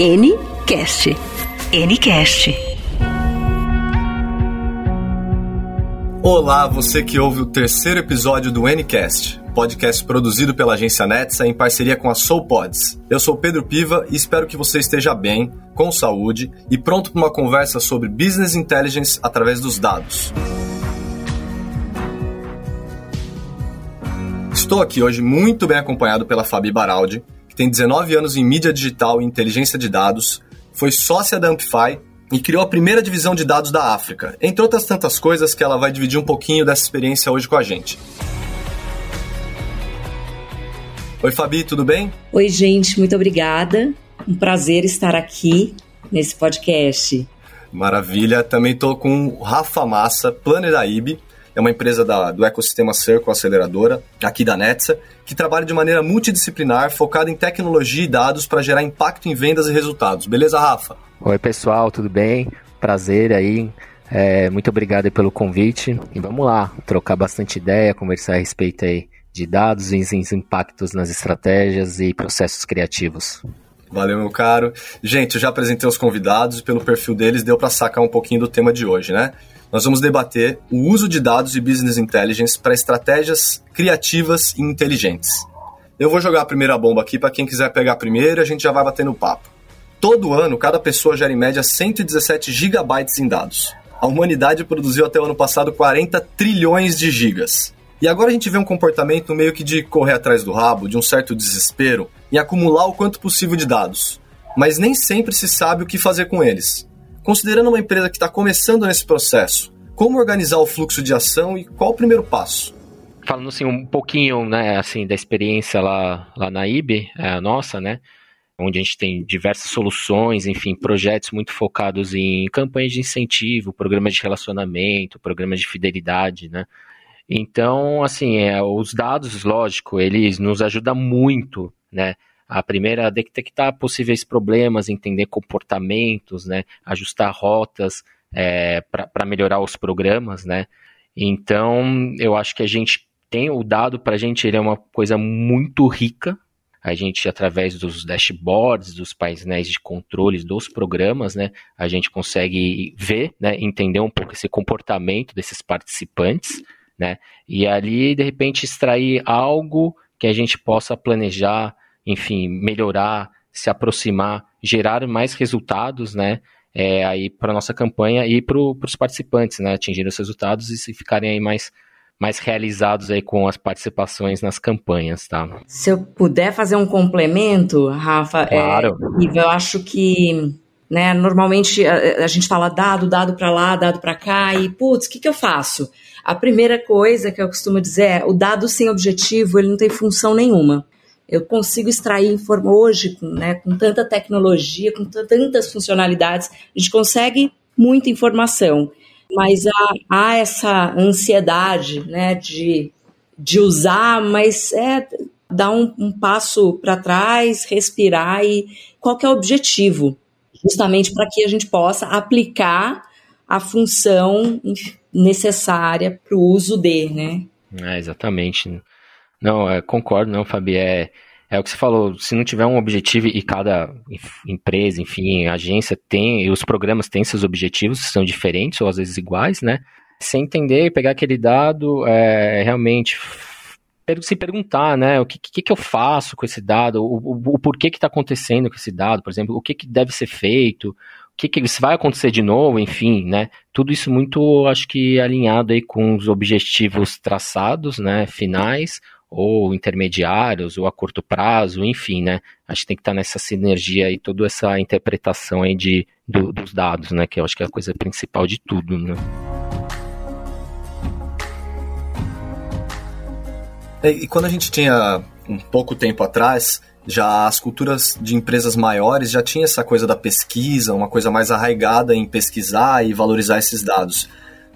Ncast. Ncast. Olá, você que ouve o terceiro episódio do Ncast, podcast produzido pela agência Netsa em parceria com a SoulPods. Eu sou Pedro Piva e espero que você esteja bem, com saúde e pronto para uma conversa sobre business intelligence através dos dados. Estou aqui hoje muito bem acompanhado pela Fabi Baraldi, que tem 19 anos em mídia digital e inteligência de dados, foi sócia da Amplify e criou a primeira divisão de dados da África, entre outras tantas coisas que ela vai dividir um pouquinho dessa experiência hoje com a gente. Oi, Fabi, tudo bem? Oi, gente, muito obrigada. Um prazer estar aqui nesse podcast. Maravilha. Também estou com o Rafa Massa, planner da IB, é uma empresa da, do ecossistema Circle Aceleradora, aqui da Netsa, que trabalha de maneira multidisciplinar, focada em tecnologia e dados para gerar impacto em vendas e resultados. Beleza, Rafa? Oi, pessoal, tudo bem? Prazer aí. É, muito obrigado pelo convite. E vamos lá, trocar bastante ideia, conversar a respeito aí de dados e os impactos nas estratégias e processos criativos. Valeu, meu caro. Gente, eu já apresentei os convidados e pelo perfil deles deu para sacar um pouquinho do tema de hoje, né? Nós vamos debater o uso de dados e business intelligence para estratégias criativas e inteligentes. Eu vou jogar a primeira bomba aqui para quem quiser pegar primeiro e a gente já vai bater no papo. Todo ano, cada pessoa gera em média 117 gigabytes em dados. A humanidade produziu até o ano passado 40 trilhões de gigas. E agora a gente vê um comportamento meio que de correr atrás do rabo, de um certo desespero, em acumular o quanto possível de dados. Mas nem sempre se sabe o que fazer com eles. Considerando uma empresa que está começando nesse processo, como organizar o fluxo de ação e qual o primeiro passo? Falando assim um pouquinho, né, assim da experiência lá, lá na IB, é nossa, né, onde a gente tem diversas soluções, enfim, projetos muito focados em campanhas de incentivo, programas de relacionamento, programas de fidelidade, né. Então, assim, é, os dados, lógico, eles nos ajudam muito, né, a primeira, detectar possíveis problemas, entender comportamentos, né? Ajustar rotas é, para melhorar os programas, né? Então, eu acho que a gente tem o dado para a gente, ele é uma coisa muito rica. A gente, através dos dashboards, dos painéis de controles dos programas, né, a gente consegue ver, né, entender um pouco esse comportamento desses participantes, né, e ali, de repente, extrair algo que a gente possa planejar, enfim, melhorar, se aproximar, gerar mais resultados, né? É, aí para nossa campanha e para os participantes, né? Atingir os resultados e ficarem aí mais mais realizados aí com as participações nas campanhas, tá? Se eu puder fazer um complemento, Rafa, é, claro. é, eu acho que né, normalmente a, a gente fala dado, dado para lá, dado para cá e putz, o que, que eu faço? A primeira coisa que eu costumo dizer é o dado sem objetivo ele não tem função nenhuma eu consigo extrair hoje, né, com tanta tecnologia, com tantas funcionalidades, a gente consegue muita informação, mas há, há essa ansiedade né, de, de usar, mas é dar um, um passo para trás, respirar e qual é o objetivo? Justamente para que a gente possa aplicar a função necessária para o uso de, né? É, exatamente. Não, é, concordo, não, Fabi. É, é o que você falou, se não tiver um objetivo e cada empresa, enfim, agência tem, e os programas têm seus objetivos, são diferentes ou às vezes iguais, né? Se entender, pegar aquele dado, é, realmente se perguntar, né, o que, que, que eu faço com esse dado, o, o, o porquê que está acontecendo com esse dado, por exemplo, o que, que deve ser feito, o que, que vai acontecer de novo, enfim, né, tudo isso muito, acho que alinhado aí com os objetivos traçados, né, finais, ou intermediários, ou a curto prazo, enfim, né? Acho que tem que estar nessa sinergia e toda essa interpretação aí de, do, dos dados, né? Que eu acho que é a coisa principal de tudo, né? E quando a gente tinha um pouco tempo atrás, já as culturas de empresas maiores já tinha essa coisa da pesquisa, uma coisa mais arraigada em pesquisar e valorizar esses dados.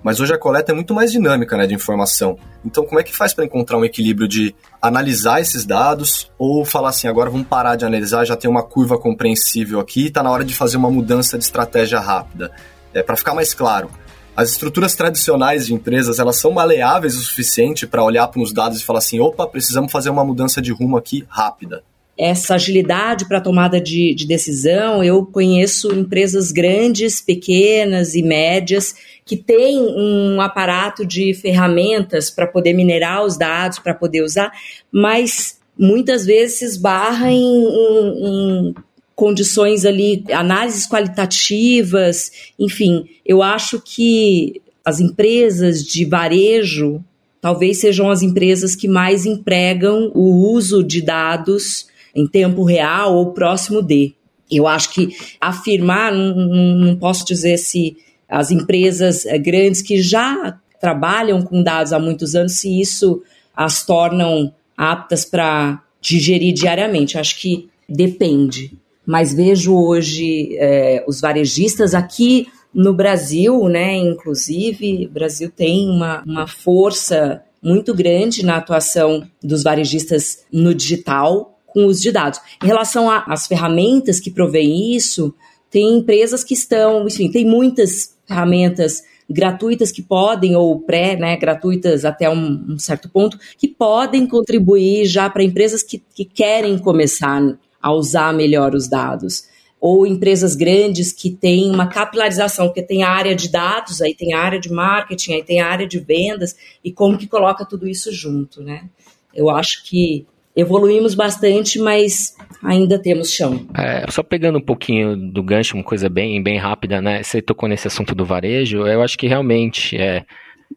Mas hoje a coleta é muito mais dinâmica né, de informação. Então, como é que faz para encontrar um equilíbrio de analisar esses dados ou falar assim, agora vamos parar de analisar, já tem uma curva compreensível aqui, está na hora de fazer uma mudança de estratégia rápida? É, para ficar mais claro, as estruturas tradicionais de empresas, elas são maleáveis o suficiente para olhar para os dados e falar assim, opa, precisamos fazer uma mudança de rumo aqui rápida. Essa agilidade para tomada de, de, decisão, eu conheço empresas grandes, pequenas e médias que têm um aparato de ferramentas para poder minerar os dados, para poder usar, mas muitas vezes se em, em, em condições ali, análises qualitativas, enfim, eu acho que as empresas de varejo talvez sejam as empresas que mais empregam o uso de dados em tempo real ou próximo de. Eu acho que afirmar, não, não posso dizer se as empresas eh, grandes que já trabalham com dados há muitos anos, se isso as tornam aptas para digerir diariamente. Acho que depende. Mas vejo hoje é, os varejistas aqui no Brasil, né, inclusive, o Brasil tem uma, uma força muito grande na atuação dos varejistas no digital com os de dados. Em relação às ferramentas que provém isso, tem empresas que estão, enfim, tem muitas ferramentas gratuitas que podem, ou pré, né, gratuitas até um, um certo ponto, que podem contribuir já para empresas que, que querem começar a usar melhor os dados ou empresas grandes que têm uma capilarização, porque tem a área de dados, aí tem a área de marketing, aí tem a área de vendas, e como que coloca tudo isso junto, né? Eu acho que evoluímos bastante, mas ainda temos chão. É, só pegando um pouquinho do gancho, uma coisa bem, bem rápida, né? Você tocou nesse assunto do varejo, eu acho que realmente é,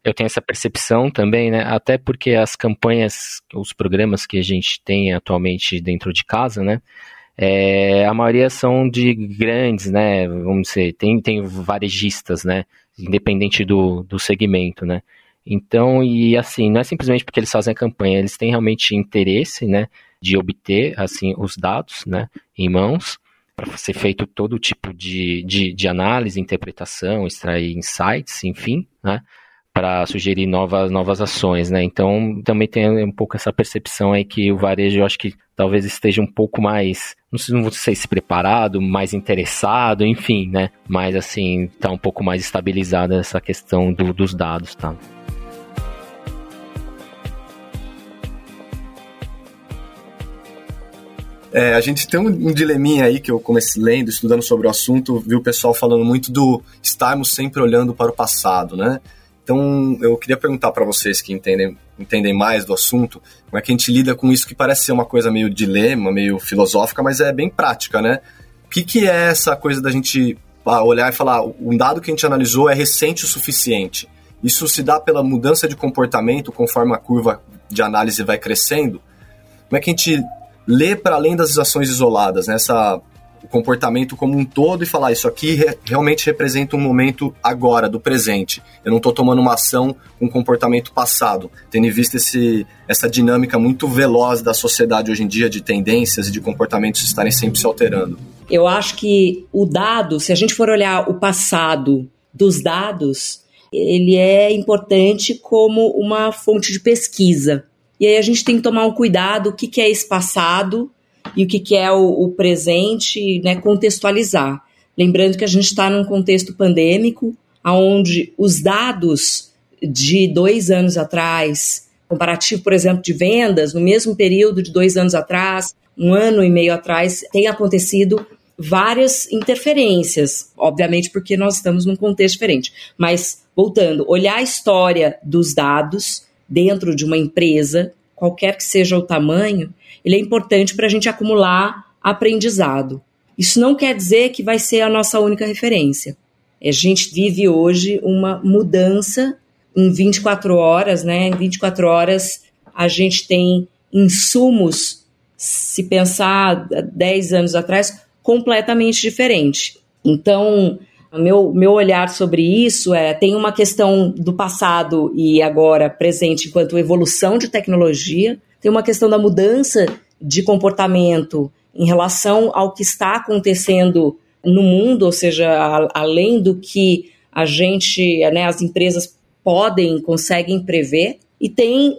eu tenho essa percepção também, né? Até porque as campanhas, os programas que a gente tem atualmente dentro de casa, né? É, a maioria são de grandes, né? Vamos dizer, tem, tem varejistas, né? Independente do, do segmento, né? Então, e assim, não é simplesmente porque eles fazem a campanha, eles têm realmente interesse, né? De obter, assim, os dados, né? Em mãos, para ser feito todo tipo de, de, de análise, interpretação, extrair insights, enfim, né? para sugerir novas, novas ações, né? Então também tem um pouco essa percepção aí que o varejo, eu acho que talvez esteja um pouco mais, não sei, não sei se preparado, mais interessado, enfim, né? Mas assim, tá um pouco mais estabilizada essa questão do, dos dados, tá? É, a gente tem um, um, dileminha aí que eu comecei lendo, estudando sobre o assunto, vi o pessoal falando muito do estarmos sempre olhando para o passado, né? Então, eu queria perguntar para vocês que entendem, entendem mais do assunto, como é que a gente lida com isso que parece ser uma coisa meio dilema, meio filosófica, mas é bem prática, né? O que, que é essa coisa da gente ah, olhar e falar, um dado que a gente analisou é recente o suficiente? Isso se dá pela mudança de comportamento conforme a curva de análise vai crescendo? Como é que a gente lê para além das ações isoladas, né? Essa o comportamento como um todo e falar isso aqui re realmente representa um momento agora, do presente. Eu não estou tomando uma ação com um comportamento passado, tendo em vista esse, essa dinâmica muito veloz da sociedade hoje em dia de tendências e de comportamentos estarem sempre se alterando. Eu acho que o dado, se a gente for olhar o passado dos dados, ele é importante como uma fonte de pesquisa. E aí a gente tem que tomar um cuidado, o que, que é esse passado e o que, que é o, o presente, né, contextualizar. Lembrando que a gente está num contexto pandêmico, onde os dados de dois anos atrás, comparativo, por exemplo, de vendas, no mesmo período de dois anos atrás, um ano e meio atrás, tem acontecido várias interferências, obviamente porque nós estamos num contexto diferente. Mas, voltando, olhar a história dos dados dentro de uma empresa, qualquer que seja o tamanho, ele é importante para a gente acumular aprendizado. Isso não quer dizer que vai ser a nossa única referência. A gente vive hoje uma mudança em 24 horas, né? Em 24 horas a gente tem insumos, se pensar 10 anos atrás, completamente diferente. Então, meu, meu olhar sobre isso é: tem uma questão do passado e agora presente enquanto evolução de tecnologia, tem uma questão da mudança de comportamento em relação ao que está acontecendo no mundo, ou seja, a, além do que a gente, né, as empresas podem, conseguem prever, e tem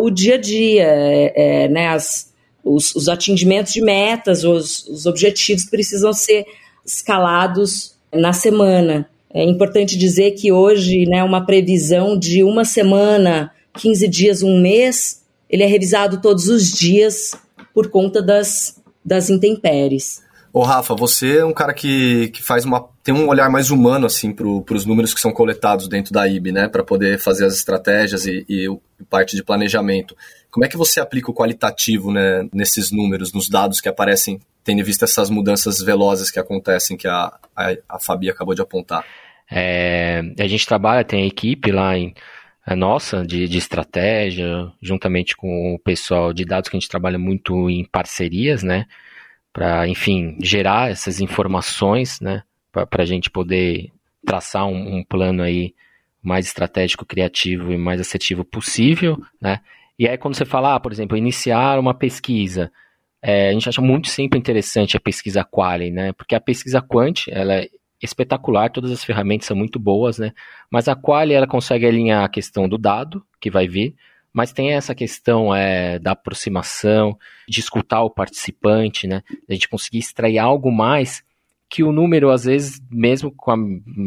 o dia a dia, é, é, né, as, os, os, atingimentos de metas, os, os objetivos precisam ser escalados na semana. É importante dizer que hoje, né, uma previsão de uma semana, 15 dias, um mês, ele é revisado todos os dias por conta das, das intempéries. Ô Rafa, você é um cara que, que faz uma tem um olhar mais humano assim para os números que são coletados dentro da IB, né, para poder fazer as estratégias e, e, parte de planejamento. Como é que você aplica o qualitativo né, nesses números, nos dados que aparecem, tendo visto essas mudanças velozes que acontecem que a, a, a Fabi acabou de apontar? É, a gente trabalha, tem a equipe lá em a nossa de, de estratégia, juntamente com o pessoal de dados que a gente trabalha muito em parcerias, né? Para, enfim, gerar essas informações, né? Para a gente poder traçar um, um, plano aí mais estratégico, criativo e mais assertivo possível, né? E aí quando você fala, ah, por exemplo, iniciar uma pesquisa, é, a gente acha muito sempre interessante a pesquisa quali, né? Porque a pesquisa quant, ela é espetacular, todas as ferramentas são muito boas, né? Mas a quali ela consegue alinhar a questão do dado que vai vir, mas tem essa questão é, da aproximação, de escutar o participante, né? A gente conseguir extrair algo mais que o número, às vezes, mesmo com a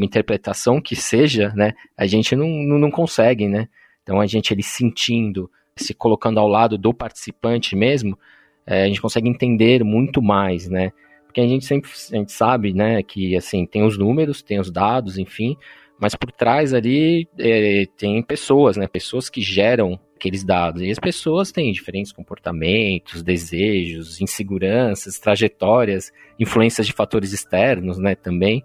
interpretação que seja, né? A gente não, não, não consegue, né? Então a gente ele sentindo, se colocando ao lado do participante mesmo, é, a gente consegue entender muito mais, né? Porque a gente sempre a gente sabe, né, que assim, tem os números, tem os dados, enfim, mas por trás ali é, tem pessoas, né, pessoas que geram aqueles dados. E as pessoas têm diferentes comportamentos, desejos, inseguranças, trajetórias, influências de fatores externos, né, também.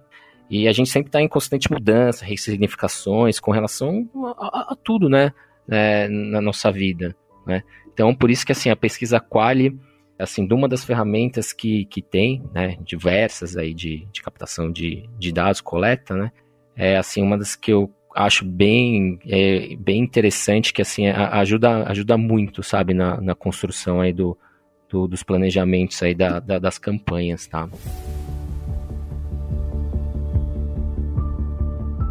E a gente sempre está em constante mudança, ressignificações com relação a, a, a tudo, né, é, na nossa vida, né. Então, por isso que assim a pesquisa Quali assim, de uma das ferramentas que, que tem, né, diversas aí de, de captação de, de dados, coleta, né, é, assim, uma das que eu acho bem, é, bem interessante, que, assim, ajuda, ajuda muito, sabe, na, na construção aí do, do dos planejamentos aí da, da, das campanhas, tá.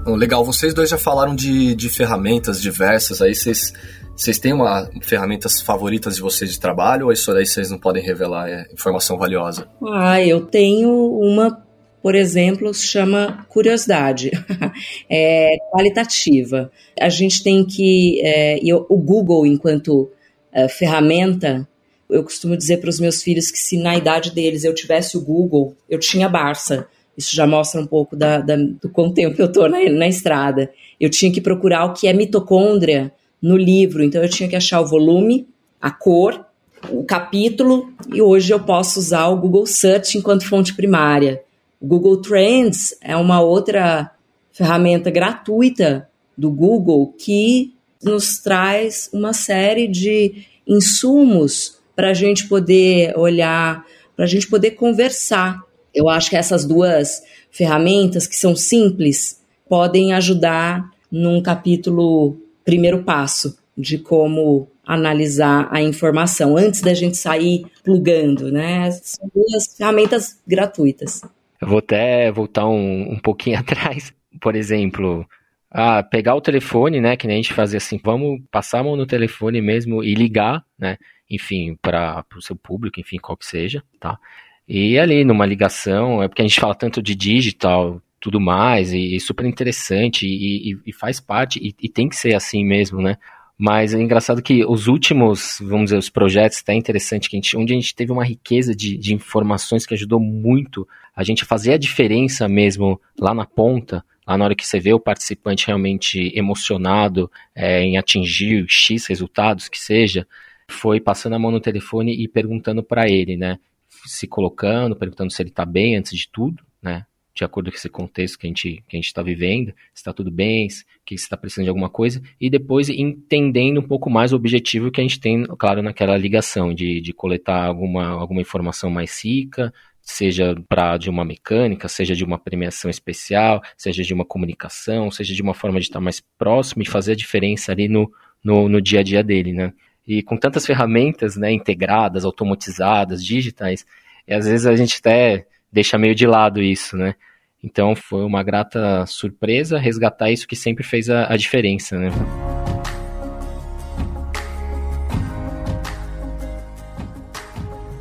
Legal, vocês dois já falaram de, de ferramentas diversas, aí vocês vocês têm uma ferramentas favoritas de vocês de trabalho ou isso daí vocês não podem revelar? É informação valiosa? Ah, eu tenho uma, por exemplo, chama curiosidade. é qualitativa. A gente tem que. É, eu, o Google, enquanto é, ferramenta, eu costumo dizer para os meus filhos que se na idade deles eu tivesse o Google, eu tinha Barça. Isso já mostra um pouco da, da, do quanto tempo eu estou na, na estrada. Eu tinha que procurar o que é mitocôndria no livro, então eu tinha que achar o volume, a cor, o capítulo, e hoje eu posso usar o Google Search enquanto fonte primária. O Google Trends é uma outra ferramenta gratuita do Google que nos traz uma série de insumos para a gente poder olhar, para a gente poder conversar. Eu acho que essas duas ferramentas, que são simples, podem ajudar num capítulo primeiro passo de como analisar a informação antes da gente sair plugando, né? São duas ferramentas gratuitas. Eu vou até voltar um, um pouquinho atrás. Por exemplo, ah, pegar o telefone, né? Que nem a gente fazia assim, vamos passar a mão no telefone mesmo e ligar, né? Enfim, para o seu público, enfim, qual que seja, tá? E ali numa ligação, é porque a gente fala tanto de digital, tudo mais, e, e super interessante, e, e, e faz parte, e, tem que ser assim mesmo, né? Mas é engraçado que os últimos, vamos dizer, os projetos, até interessante, que a gente, onde a gente teve uma riqueza de, de informações que ajudou muito a gente a fazer a diferença mesmo lá na ponta, lá na hora que você vê o participante realmente emocionado é, em atingir X resultados que seja, foi passando a mão no telefone e perguntando para ele, né? Se colocando, perguntando se ele está bem antes de tudo, né? De acordo com esse contexto que a gente que a gente está vivendo, se está tudo bem, se está precisando de alguma coisa, e depois entendendo um pouco mais o objetivo que a gente tem, claro, naquela ligação de, de coletar alguma, alguma informação mais rica, seja para de uma mecânica, seja de uma premiação especial, seja de uma comunicação, seja de uma forma de estar mais próximo e fazer a diferença ali no, no, no dia a dia dele, né? E com tantas ferramentas, né, integradas, automatizadas, digitais, e às vezes a gente até deixa meio de lado isso, né? Então foi uma grata surpresa resgatar isso que sempre fez a, a diferença, né?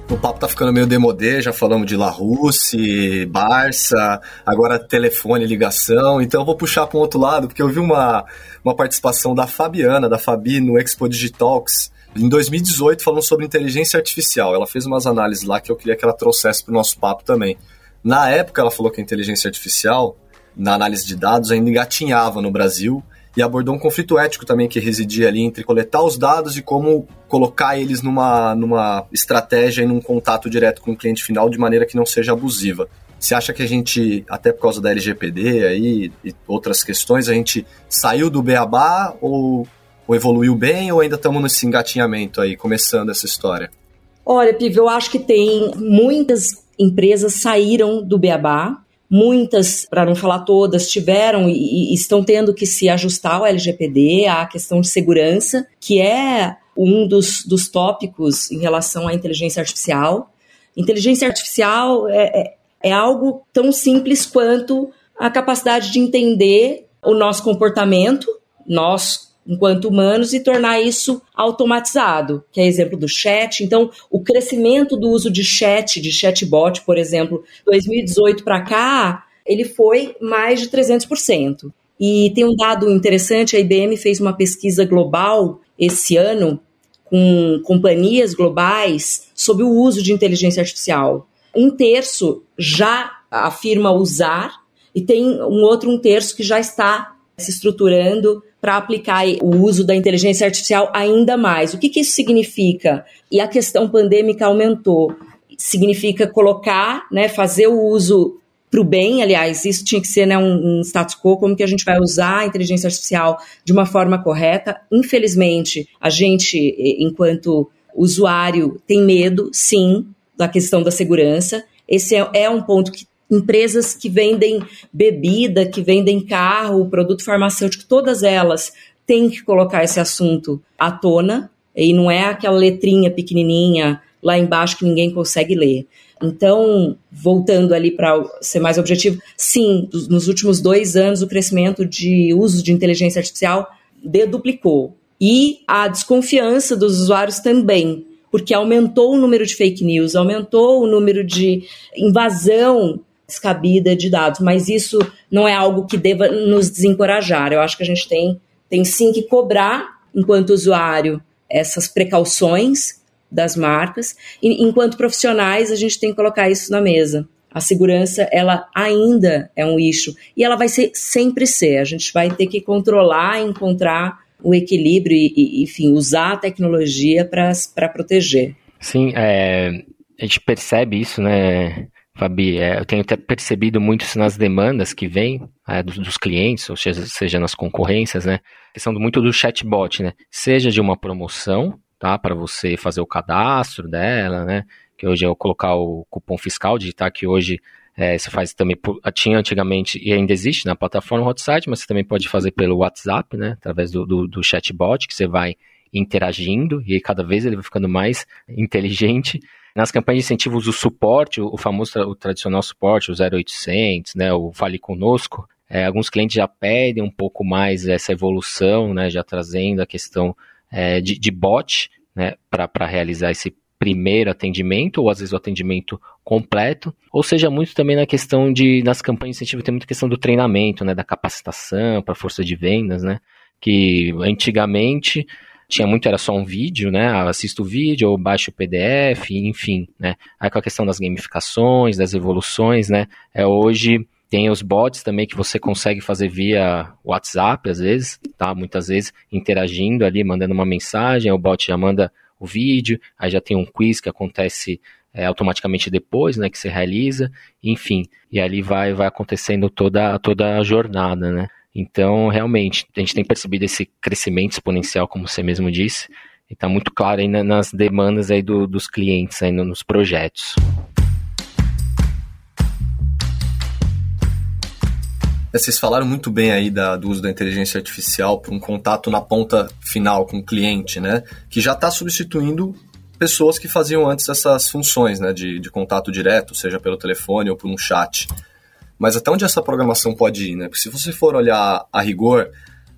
O papo tá ficando meio demodê, já falamos de La Russe, Barça, agora telefone, ligação, então eu vou puxar para um outro lado, porque eu vi uma, uma participação da Fabiana, da Fabi, no Expo Digitalks, em 2018 falando sobre inteligência artificial. Ela fez umas análises lá que eu queria que ela trouxesse para o nosso papo também. Na época, ela falou que a inteligência artificial, na análise de dados, ainda engatinhava no Brasil e abordou um conflito ético também que residia ali entre coletar os dados e como colocar eles numa, numa estratégia e num contato direto com o cliente final de maneira que não seja abusiva. Você acha que a gente, até por causa da LGPD aí e outras questões, a gente saiu do beabá ou, ou evoluiu bem ou ainda estamos nesse engatinhamento aí, começando essa história? Olha, Pivo, eu acho que tem muitas empresas saíram do beabá, Muitas, para não falar todas, tiveram e, e estão tendo que se ajustar ao LGPD, à questão de segurança, que é um dos, dos tópicos em relação à inteligência artificial. Inteligência artificial é, é, é algo tão simples quanto a capacidade de entender o nosso comportamento, nós enquanto humanos e tornar isso automatizado, que é exemplo do chat. Então, o crescimento do uso de chat, de chatbot, por exemplo, 2018 para cá, ele foi mais de 300%. E tem um dado interessante, a IBM fez uma pesquisa global esse ano com companhias globais sobre o uso de inteligência artificial. Um terço já afirma usar e tem um outro um terço que já está se estruturando para aplicar o uso da inteligência artificial ainda mais. O que, que isso significa? E a questão pandêmica aumentou. Significa colocar, né, fazer o uso para o bem, aliás, isso tinha que ser né, um, um, status quo, como que a gente vai usar a inteligência artificial de uma forma correta. Infelizmente, a gente, enquanto usuário, tem medo, sim, da questão da segurança. Esse é, é um ponto que empresas que vendem bebida, que vendem carro, produto farmacêutico, todas elas têm que colocar esse assunto à tona, e não é aquela letrinha pequenininha lá embaixo que ninguém consegue ler. Então, voltando ali para ser mais objetivo, sim, nos últimos dois anos o crescimento de uso de inteligência artificial deduplicou. E a desconfiança dos usuários também, porque aumentou o número de fake news, aumentou o número de invasão descabida de dados, mas isso não é algo que deva nos desencorajar. Eu acho que a gente tem, tem sim que cobrar, enquanto usuário, essas precauções das marcas, e enquanto profissionais, a gente tem que colocar isso na mesa. A segurança, ela ainda é um eixo, e ela vai ser, sempre ser. A gente vai ter que controlar, encontrar o equilíbrio e, e enfim, usar a tecnologia para proteger. Sim, é, a gente percebe isso, né? Fabi, é, eu tenho até percebido muito isso nas demandas que vêm é, dos, dos, clientes, ou seja, seja nas concorrências, né? Questão muito do chatbot, né? Seja de uma promoção, tá? Para você fazer o cadastro dela, né? Que hoje é eu colocar o cupom fiscal, digitar que hoje é, você faz também, tinha antigamente e ainda existe na plataforma Hotsite, mas você também pode fazer pelo WhatsApp, né? Através do, do, do chatbot, que você vai interagindo e cada vez ele vai ficando mais inteligente. Nas campanhas de incentivos, o suporte, o famoso, o tradicional suporte, o 0800, né, o Fale Conosco, é, alguns clientes já pedem um pouco mais essa evolução, né, já trazendo a questão é, de, de bot, né, para realizar esse primeiro atendimento, ou às vezes o atendimento completo, ou seja, muito também na questão de, nas campanhas de incentivo, tem muita questão do treinamento, né, da capacitação para força de vendas, né, que antigamente tinha muito, era só um vídeo, né? Assisto o vídeo ou baixo o PDF, enfim, né? Aí com a questão das gamificações, das evoluções, né? É, hoje tem os bots também que você consegue fazer via WhatsApp, às vezes, tá? Muitas vezes interagindo ali, mandando uma mensagem, o bot já manda o vídeo, aí já tem um quiz que acontece é, automaticamente depois, né, que você realiza, enfim, e ali vai, vai acontecendo toda, toda a jornada, né. Então, realmente, a gente tem percebido esse crescimento exponencial, como você mesmo disse, e está muito claro aí nas demandas aí do, dos clientes, aí nos projetos. É, vocês falaram muito bem aí da, do uso da inteligência artificial para um contato na ponta final com o cliente, né? Que já está substituindo pessoas que faziam antes essas funções, né? De, de contato direto, seja pelo telefone ou por um chat. Mas até onde essa programação pode ir, né? Porque se você for olhar a rigor,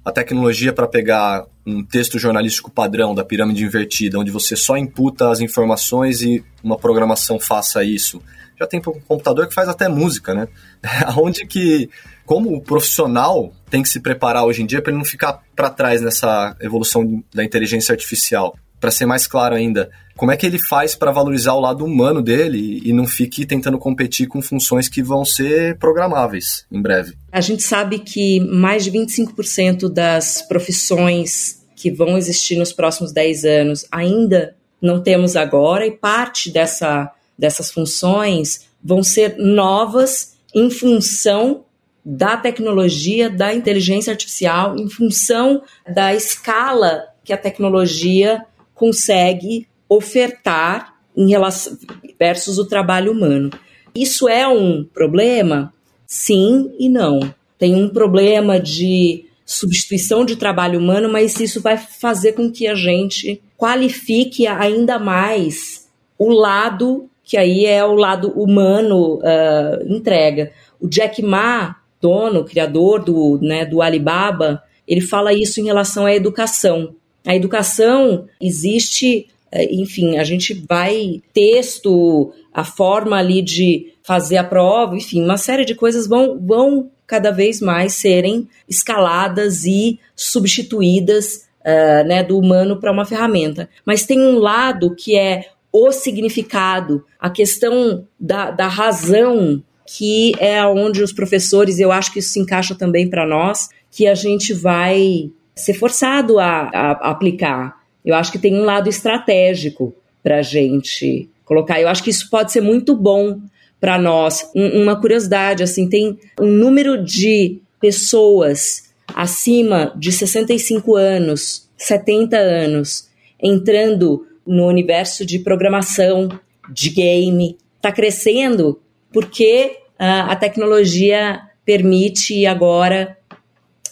a tecnologia para pegar um texto jornalístico padrão da pirâmide invertida, onde você só imputa as informações e uma programação faça isso, já tem um computador que faz até música, né? Onde que, como o profissional tem que se preparar hoje em dia para ele não ficar para trás nessa evolução da inteligência artificial? para ser mais claro ainda, como é que ele faz para valorizar o lado humano dele e não fique tentando competir com funções que vão ser programáveis em breve? A gente sabe que mais de 25% das profissões que vão existir nos próximos 10 anos ainda não temos agora, e parte dessa, dessas funções vão ser novas em função da tecnologia, da inteligência artificial, em função da escala que a tecnologia consegue ofertar em relação versus o trabalho humano. Isso é um problema? Sim e não. Tem um problema de substituição de trabalho humano, mas isso vai fazer com que a gente qualifique ainda mais o lado que aí é o lado humano uh, entrega. O Jack Ma, dono, criador do, né, do Alibaba, ele fala isso em relação à educação. A educação existe, enfim, a gente vai texto, a forma ali de fazer a prova, enfim, uma série de coisas vão, vão cada vez mais serem escaladas e substituídas uh, né, do humano para uma ferramenta. Mas tem um lado que é o significado, a questão da, da razão, que é onde os professores, eu acho que isso se encaixa também para nós, que a gente vai ser forçado a, a, a aplicar. Eu acho que tem um lado estratégico para a gente colocar. Eu acho que isso pode ser muito bom para nós. Um, uma curiosidade, assim, tem um número de pessoas acima de 65 anos, 70 anos, entrando no universo de programação, de game, está crescendo porque uh, a tecnologia permite agora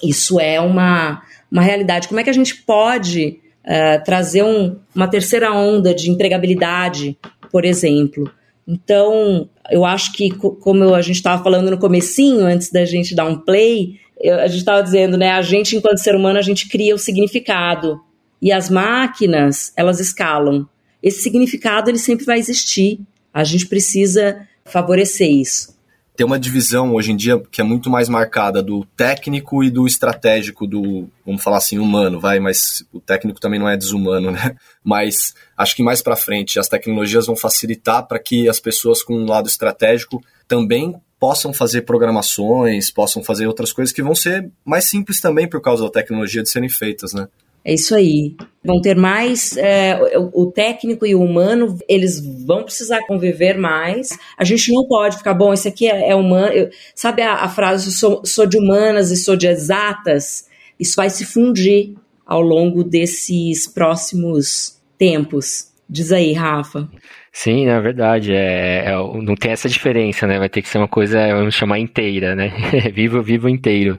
isso é uma, uma realidade. Como é que a gente pode uh, trazer um, uma terceira onda de empregabilidade, por exemplo? Então, eu acho que, como a gente estava falando no comecinho, antes da gente dar um play, eu, a gente estava dizendo, né, a gente, enquanto ser humano, a gente cria o significado. E as máquinas, elas escalam. Esse significado, ele sempre vai existir. A gente precisa favorecer isso tem uma divisão hoje em dia que é muito mais marcada do técnico e do estratégico do, vamos falar assim, humano, vai, mas o técnico também não é desumano, né? Mas acho que mais para frente as tecnologias vão facilitar para que as pessoas com um lado estratégico também possam fazer programações, possam fazer outras coisas que vão ser mais simples também por causa da tecnologia de serem feitas, né? É isso aí. Vão ter mais é, o, técnico e o humano, eles vão precisar conviver mais. A gente não pode ficar bom. Isso aqui é, é humano. Eu, sabe a, a frase sou, sou de humanas e sou de exatas? Isso vai se fundir ao longo desses próximos tempos. Diz aí, Rafa. Sim, na verdade, é, é, não tem essa diferença, né? Vai ter que ser uma coisa, vamos chamar inteira, né? vivo, vivo inteiro.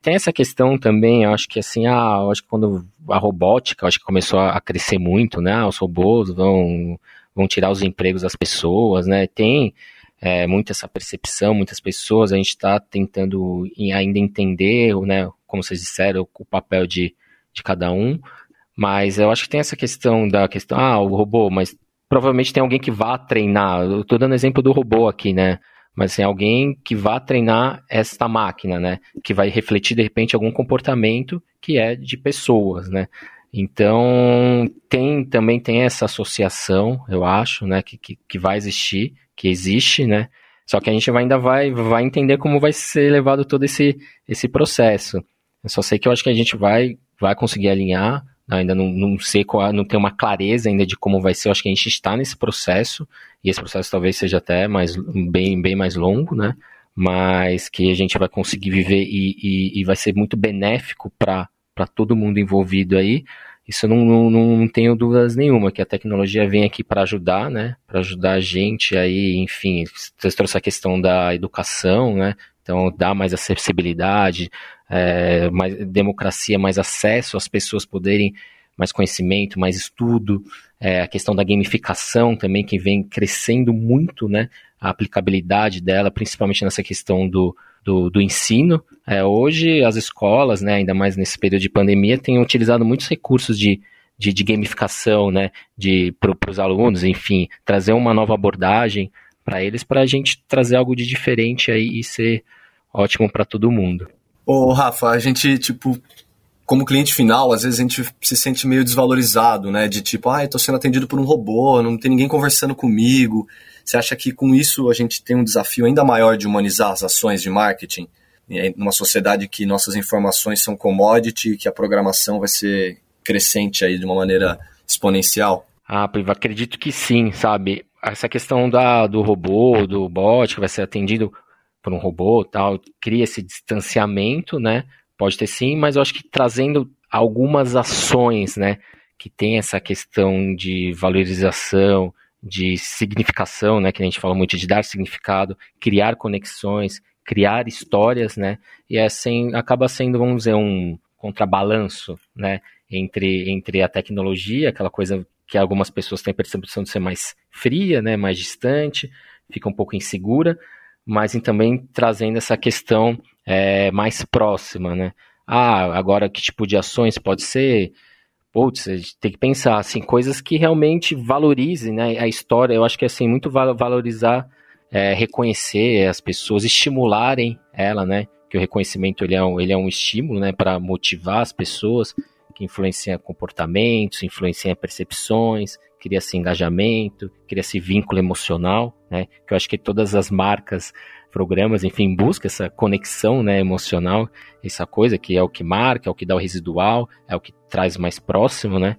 Tem essa questão também, acho que assim, ah, acho que quando a robótica, acho que começou a crescer muito, né? Os robôs vão, vão tirar os empregos das pessoas, né? Tem é, muito essa percepção, muitas pessoas, a gente está tentando ainda entender, né? Como vocês disseram, o papel de, de cada um, mas eu acho que tem essa questão da questão, ah, o robô, mas provavelmente tem alguém que vá treinar. Eu estou dando exemplo do robô aqui, né? Mas assim, alguém que vá treinar esta máquina, né? Que vai refletir de repente algum comportamento que é de pessoas, né? Então tem também tem essa associação, eu acho, né? Que, que, que vai existir, que existe, né? Só que a gente ainda vai, vai entender como vai ser levado todo esse, esse processo. Eu só sei que eu acho que a gente vai, vai conseguir alinhar, ainda não, não sei qual, não uma clareza ainda de como vai ser. Eu acho que a gente está nesse processo e esse processo talvez seja até mais bem, bem mais longo, né? Mas que a gente vai conseguir viver e, e, e vai ser muito benéfico para todo mundo envolvido aí. Isso não, não, não tenho dúvidas nenhuma, que a tecnologia vem aqui para ajudar, né? Para ajudar a gente aí, enfim, você trouxe a questão da educação, né? Então, dá mais acessibilidade, é, mais democracia, mais acesso, as pessoas poderem mais conhecimento, mais estudo, é, a questão da gamificação também, que vem crescendo muito, né, a aplicabilidade dela, principalmente nessa questão do, do, do ensino. É, hoje, as escolas, né, ainda mais nesse período de pandemia, têm utilizado muitos recursos de, de, de gamificação, né, de, para os alunos, enfim, trazer uma nova abordagem para eles, para a gente trazer algo de diferente aí e ser ótimo para todo mundo. Ô, Rafa, a gente, tipo, como cliente final, às vezes a gente se sente meio desvalorizado, né? De tipo, ah, eu tô sendo atendido por um robô, não tem ninguém conversando comigo. Você acha que com isso a gente tem um desafio ainda maior de humanizar as ações de marketing? Numa sociedade que nossas informações são commodity, que a programação vai ser crescente aí de uma maneira exponencial? Ah, acredito que sim, sabe? Essa questão da, do robô, do bot que vai ser atendido por um robô tal, cria esse distanciamento, né? Pode ter sim, mas eu acho que trazendo algumas ações, né, que tem essa questão de valorização, de significação, né, que a gente fala muito de dar significado, criar conexões, criar histórias, né, e assim acaba sendo, vamos dizer, um contrabalanço, né, entre, entre a tecnologia, aquela coisa que algumas pessoas têm a percepção de ser mais fria, né, mais distante, fica um pouco insegura, mas também trazendo essa questão é, mais próxima, né? Ah, agora que tipo de ações pode ser? Putz, a gente tem que pensar, assim, coisas que realmente valorizem, né? A história, eu acho que assim, muito valorizar, é, reconhecer as pessoas, estimularem ela, né? Que o reconhecimento, ele é um, ele é um estímulo, né? Para motivar as pessoas, que influencia comportamentos, influencia percepções, cria-se engajamento, cria-se vínculo emocional, né? Que eu acho que todas as marcas programas, enfim, busca essa conexão né, emocional, essa coisa que é o que marca, é o que dá o residual, é o que traz mais próximo, né?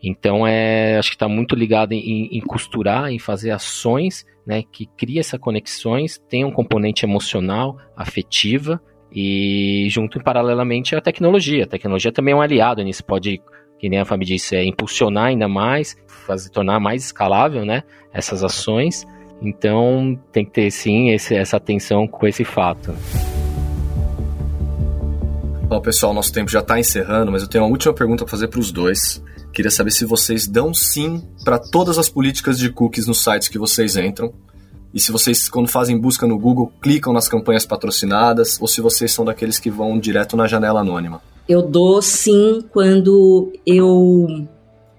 Então, é, acho que está muito ligado em, em, costurar, em fazer ações né, que cria essas conexões, tem um componente emocional, afetiva, e junto paralelamente a tecnologia. A tecnologia também é um aliado nisso, pode, que nem a Fabi disse, é impulsionar ainda mais, fazer, tornar mais escalável né, essas ações, então tem que ter sim esse, essa atenção com esse fato. Bom, pessoal, nosso tempo já está encerrando, mas eu tenho uma última pergunta para fazer para os dois. Queria saber se vocês dão sim para todas as políticas de cookies nos sites que vocês entram. E se vocês, quando fazem busca no Google, clicam nas campanhas patrocinadas, ou se vocês são daqueles que vão direto na janela anônima. Eu dou sim quando eu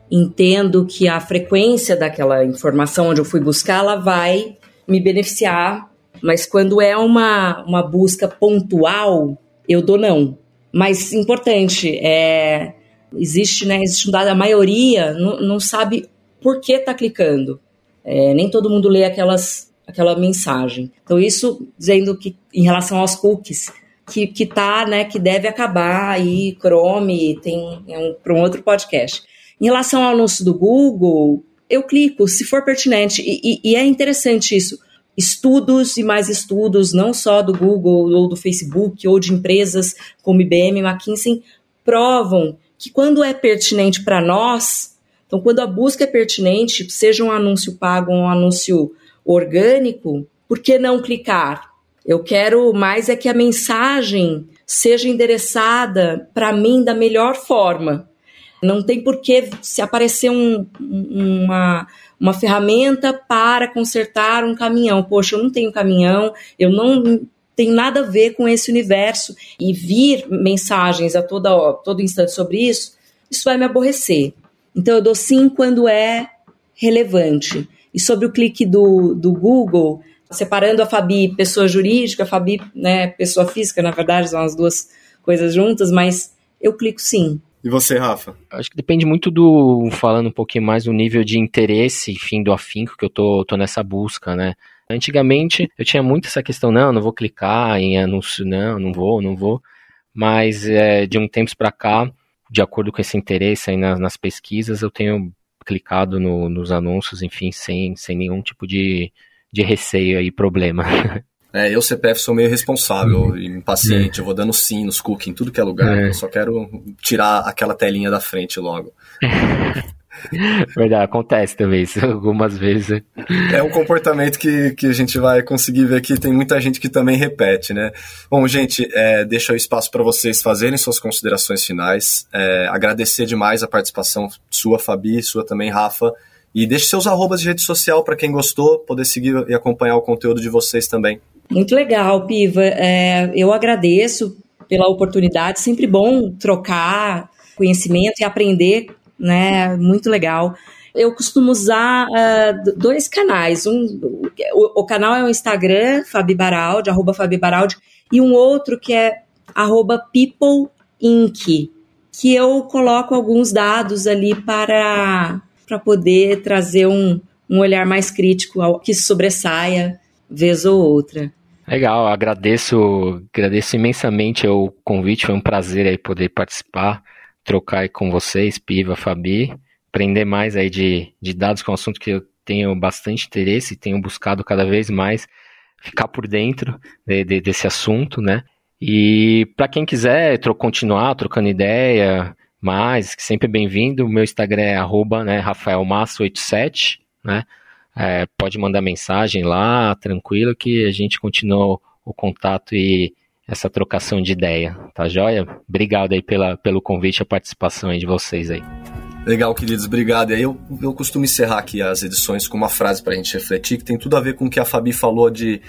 entendo que a frequência daquela informação onde eu fui buscar, ela vai me beneficiar, mas quando é uma, uma busca pontual, eu dou não. Mas importante, é, existe, né, existe um dado, a maioria não, não sabe por que está clicando. É, nem todo mundo lê aquelas, aquela mensagem. Então, isso dizendo que em relação aos cookies, que, que tá, né, que deve acabar aí, Chrome, tem é um, para um outro podcast. Em relação ao anúncio do Google, eu clico se for pertinente. E, e, e, é interessante isso. Estudos e mais estudos, não só do Google ou do Facebook ou de empresas como IBM McKinsey, provam que quando é pertinente para nós, então quando a busca é pertinente, seja um anúncio pago ou um anúncio orgânico, por que não clicar? Eu quero mais é que a mensagem seja endereçada para mim da melhor forma. Não tem por que se aparecer um, uma, uma ferramenta para consertar um caminhão. Poxa, eu não tenho caminhão, eu não tenho nada a ver com esse universo. E vir mensagens a toda, todo instante sobre isso, isso vai me aborrecer. Então eu dou sim quando é relevante. E sobre o clique do, do Google, separando a Fabi pessoa jurídica, a Fabi né, pessoa física, na verdade, são as duas coisas juntas, mas eu clico sim. E você, Rafa? Acho que depende muito do, falando um pouquinho mais do nível de interesse, enfim, do afinco que eu tô, tô nessa busca, né? Antigamente eu tinha muito essa questão, não, não vou clicar em anúncio, não, não vou, não vou. Mas é, de um tempo para cá, de acordo com esse interesse aí nas, nas pesquisas, eu tenho clicado no, nos anúncios, enfim, sem, sem nenhum tipo de, de receio e problema. É, eu, CPF, sou meio responsável uhum. e impaciente. É. Eu vou dando sim nos cookies em tudo que é lugar. É. Eu só quero tirar aquela telinha da frente logo. Verdade, acontece também isso algumas vezes. É um comportamento que, que a gente vai conseguir ver que tem muita gente que também repete, né? Bom, gente, é, deixa o espaço para vocês fazerem suas considerações finais. É, agradecer demais a participação sua, Fabi, sua também, Rafa. E deixe seus arrobas de rede social para quem gostou, poder seguir e acompanhar o conteúdo de vocês também. Muito legal, Piva. É, eu agradeço pela oportunidade. Sempre bom trocar conhecimento e aprender, né? Muito legal. Eu costumo usar uh, dois canais. Um, o, o, canal é o Instagram, Fabi Baraldi, arroba Fabi Baraldi, e um outro que é arroba que eu coloco alguns dados ali para, para poder trazer um, um olhar mais crítico ao que sobressaia vez ou outra. Legal, agradeço, agradeço imensamente o convite, foi um prazer aí poder participar, trocar com vocês, Piva, Fabi, aprender mais aí de, de dados, que é um assunto que eu tenho bastante interesse e tenho buscado cada vez mais ficar por dentro de, de, desse assunto, né? E para quem quiser tro continuar trocando ideia mais, que sempre bem-vindo, meu Instagram é arroba, né, rafaelmassa87, né? É, pode mandar mensagem lá, tranquilo, que a gente continua o contato e essa trocação de ideia, tá joia? Obrigado aí pela, pelo convite a participação aí de vocês aí. Legal, queridos, obrigado. E aí eu, eu costumo encerrar aqui as edições com uma frase para a gente refletir, que tem tudo a ver com o que a Fabi falou de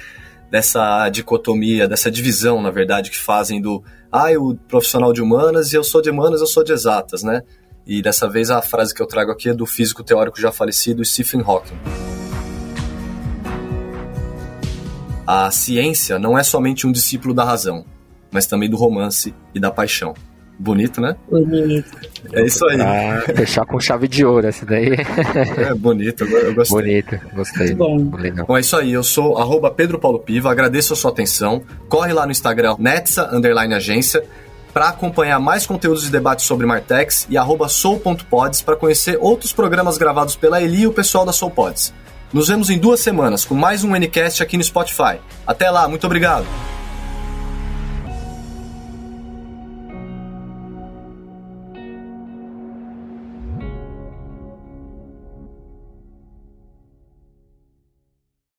dessa dicotomia, dessa divisão, na verdade, que fazem do ah, o profissional de humanas e eu sou de humanas, eu sou de exatas, né? E dessa vez a frase que eu trago aqui é do físico teórico já falecido Stephen Hawking. A ciência não é somente um discípulo da razão, mas também do romance e da paixão. Bonito, né? Bonito. É isso aí. Ah, fechar com chave de ouro essa daí. É bonito, eu gostei. Bonito, gostei. Muito bom. Bom, é isso aí. Eu sou arroba Pedro Paulo Piva, agradeço a sua atenção. Corre lá no Instagram, Netsa Underline Agência, para acompanhar mais conteúdos de debates sobre Martex e arroba soul.pods para conhecer outros programas gravados pela Eli e o pessoal da Soulpods. Nos vemos em duas semanas com mais um Ncast aqui no Spotify. Até lá, muito obrigado!